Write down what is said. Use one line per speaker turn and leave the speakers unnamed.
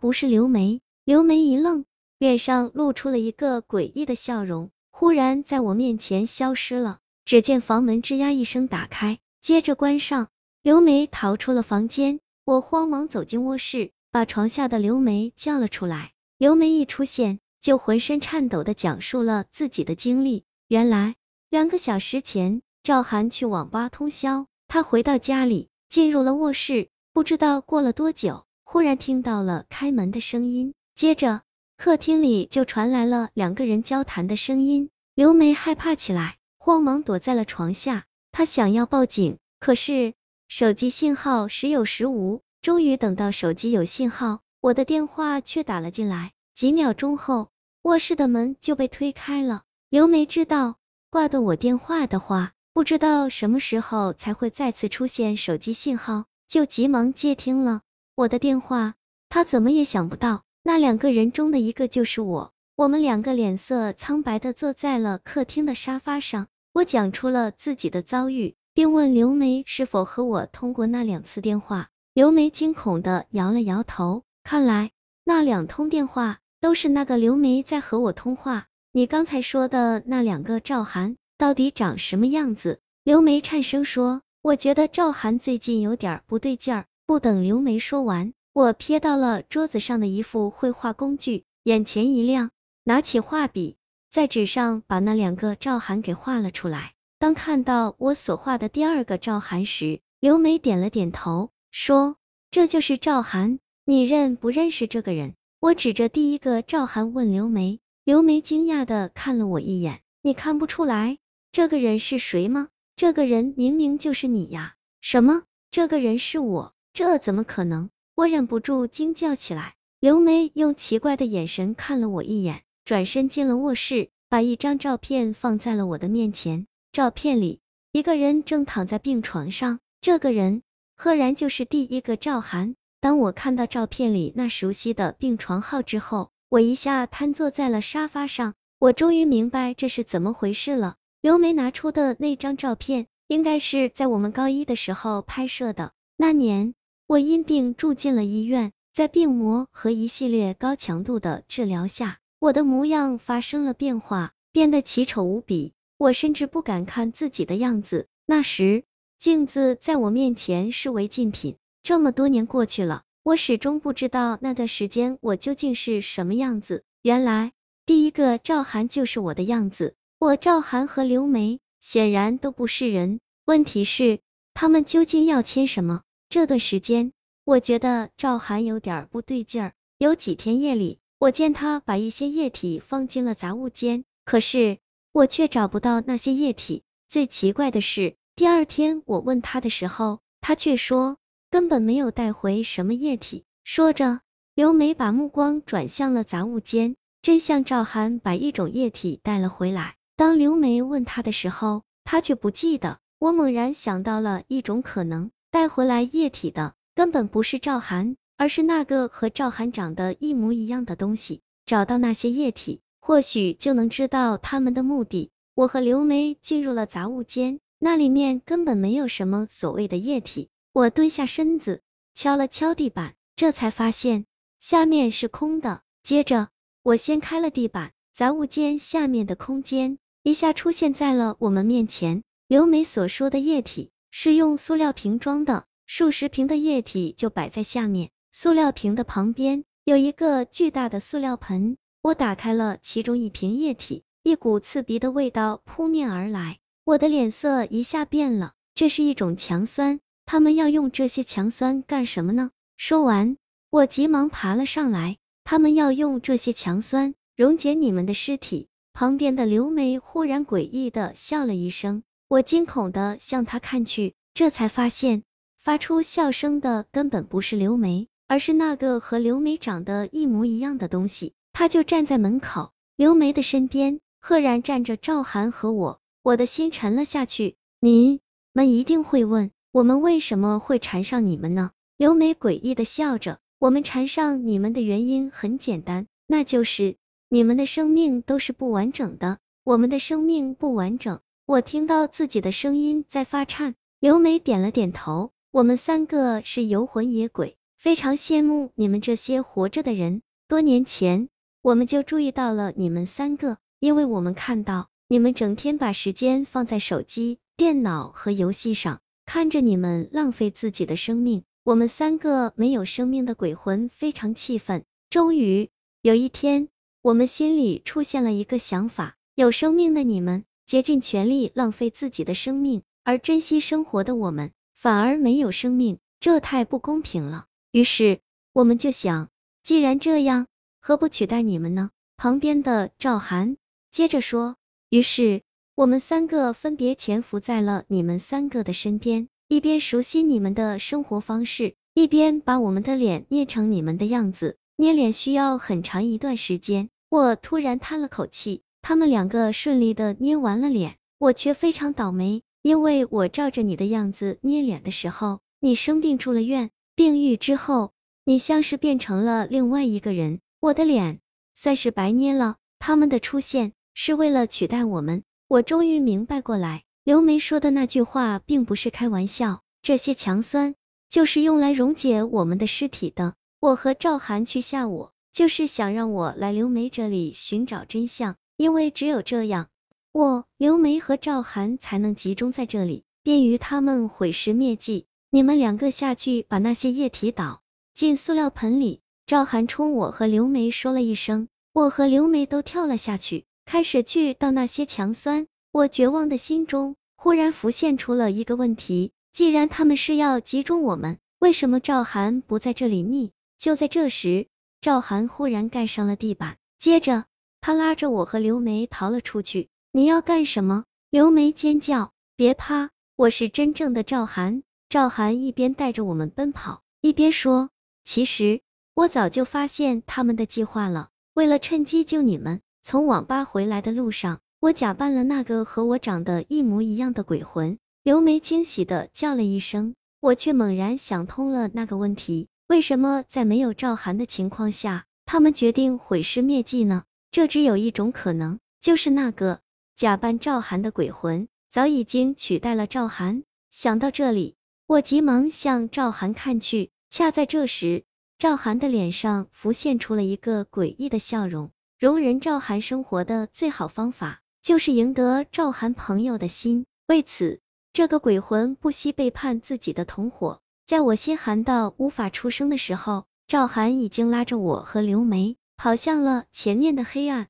不是刘梅。刘梅一愣，脸上露出了一个诡异的笑容，忽然在我面前消失了。只见房门吱呀一声打开，接着关上。刘梅逃出了房间，我慌忙走进卧室，把床下的刘梅叫了出来。刘梅一出现，就浑身颤抖的讲述了自己的经历。原来两个小时前，赵涵去网吧通宵，他回到家里，进入了卧室，不知道过了多久，忽然听到了开门的声音，接着客厅里就传来了两个人交谈的声音。刘梅害怕起来。慌忙躲在了床下，他想要报警，可是手机信号时有时无。终于等到手机有信号，我的电话却打了进来。几秒钟后，卧室的门就被推开了。刘梅知道挂断我电话的话，不知道什么时候才会再次出现手机信号，就急忙接听了我的电话。他怎么也想不到，那两个人中的一个就是我。我们两个脸色苍白的坐在了客厅的沙发上。我讲出了自己的遭遇，并问刘梅是否和我通过那两次电话。刘梅惊恐的摇了摇头，看来那两通电话都是那个刘梅在和我通话。你刚才说的那两个赵涵到底长什么样子？刘梅颤声说，我觉得赵涵最近有点不对劲儿。不等刘梅说完，我瞥到了桌子上的一副绘画工具，眼前一亮，拿起画笔。在纸上把那两个赵涵给画了出来。当看到我所画的第二个赵涵时，刘梅点了点头，说：“这就是赵涵，你认不认识这个人？”我指着第一个赵涵问刘梅，刘梅惊讶的看了我一眼：“你看不出来这个人是谁吗？这个人明明就是你呀！”什么？这个人是我？这怎么可能？我忍不住惊叫起来。刘梅用奇怪的眼神看了我一眼。转身进了卧室，把一张照片放在了我的面前。照片里，一个人正躺在病床上，这个人赫然就是第一个赵涵。当我看到照片里那熟悉的病床号之后，我一下瘫坐在了沙发上。我终于明白这是怎么回事了。刘梅拿出的那张照片，应该是在我们高一的时候拍摄的。那年，我因病住进了医院，在病魔和一系列高强度的治疗下。我的模样发生了变化，变得奇丑无比，我甚至不敢看自己的样子。那时，镜子在我面前是违禁品。这么多年过去了，我始终不知道那段时间我究竟是什么样子。原来，第一个赵涵就是我的样子。我赵涵和刘梅显然都不是人，问题是，他们究竟要签什么？这段时间，我觉得赵涵有点不对劲儿。有几天夜里。我见他把一些液体放进了杂物间，可是我却找不到那些液体。最奇怪的是，第二天我问他的时候，他却说根本没有带回什么液体。说着，刘梅把目光转向了杂物间，真像赵涵把一种液体带了回来。当刘梅问他的时候，他却不记得。我猛然想到了一种可能，带回来液体的根本不是赵涵。而是那个和赵涵长得一模一样的东西，找到那些液体，或许就能知道他们的目的。我和刘梅进入了杂物间，那里面根本没有什么所谓的液体。我蹲下身子，敲了敲地板，这才发现下面是空的。接着，我掀开了地板，杂物间下面的空间一下出现在了我们面前。刘梅所说的液体是用塑料瓶装的，数十瓶的液体就摆在下面。塑料瓶的旁边有一个巨大的塑料盆，我打开了其中一瓶液体，一股刺鼻的味道扑面而来，我的脸色一下变了。这是一种强酸，他们要用这些强酸干什么呢？说完，我急忙爬了上来。他们要用这些强酸溶解你们的尸体。旁边的刘梅忽然诡异的笑了一声，我惊恐的向她看去，这才发现发出笑声的根本不是刘梅。而是那个和刘梅长得一模一样的东西，他就站在门口，刘梅的身边，赫然站着赵涵和我，我的心沉了下去。你们一定会问，我们为什么会缠上你们呢？刘梅诡异的笑着，我们缠上你们的原因很简单，那就是你们的生命都是不完整的，我们的生命不完整。我听到自己的声音在发颤，刘梅点了点头，我们三个是游魂野鬼。非常羡慕你们这些活着的人。多年前，我们就注意到了你们三个，因为我们看到你们整天把时间放在手机、电脑和游戏上，看着你们浪费自己的生命，我们三个没有生命的鬼魂非常气愤。终于有一天，我们心里出现了一个想法：有生命的你们竭尽全力浪费自己的生命，而珍惜生活的我们反而没有生命，这太不公平了。于是我们就想，既然这样，何不取代你们呢？旁边的赵涵接着说。于是我们三个分别潜伏在了你们三个的身边，一边熟悉你们的生活方式，一边把我们的脸捏成你们的样子。捏脸需要很长一段时间，我突然叹了口气。他们两个顺利的捏完了脸，我却非常倒霉，因为我照着你的样子捏脸的时候，你生病住了院，病愈之后，你像是变成了另外一个人，我的脸算是白捏了。他们的出现是为了取代我们，我终于明白过来，刘梅说的那句话并不是开玩笑，这些强酸就是用来溶解我们的尸体的。我和赵涵去吓我，就是想让我来刘梅这里寻找真相，因为只有这样，我刘梅和赵涵才能集中在这里，便于他们毁尸灭迹。你们两个下去把那些液体倒进塑料盆里。赵涵冲我和刘梅说了一声，我和刘梅都跳了下去，开始去倒那些强酸。我绝望的心中忽然浮现出了一个问题：既然他们是要集中我们，为什么赵涵不在这里溺？就在这时，赵涵忽然盖上了地板，接着他拉着我和刘梅逃了出去。你要干什么？刘梅尖叫。别怕，我是真正的赵涵。赵涵一边带着我们奔跑，一边说：“其实我早就发现他们的计划了。为了趁机救你们，从网吧回来的路上，我假扮了那个和我长得一模一样的鬼魂。”刘梅惊喜的叫了一声，我却猛然想通了那个问题。为什么在没有赵涵的情况下，他们决定毁尸灭迹呢？这只有一种可能，就是那个假扮赵涵的鬼魂早已经取代了赵涵。想到这里，我急忙向赵涵看去。恰在这时，赵涵的脸上浮现出了一个诡异的笑容。容忍赵涵生活的最好方法，就是赢得赵涵朋友的心。为此，这个鬼魂不惜背叛自己的同伙。在我心寒到无法出声的时候，赵涵已经拉着我和刘梅跑向了前面的黑暗。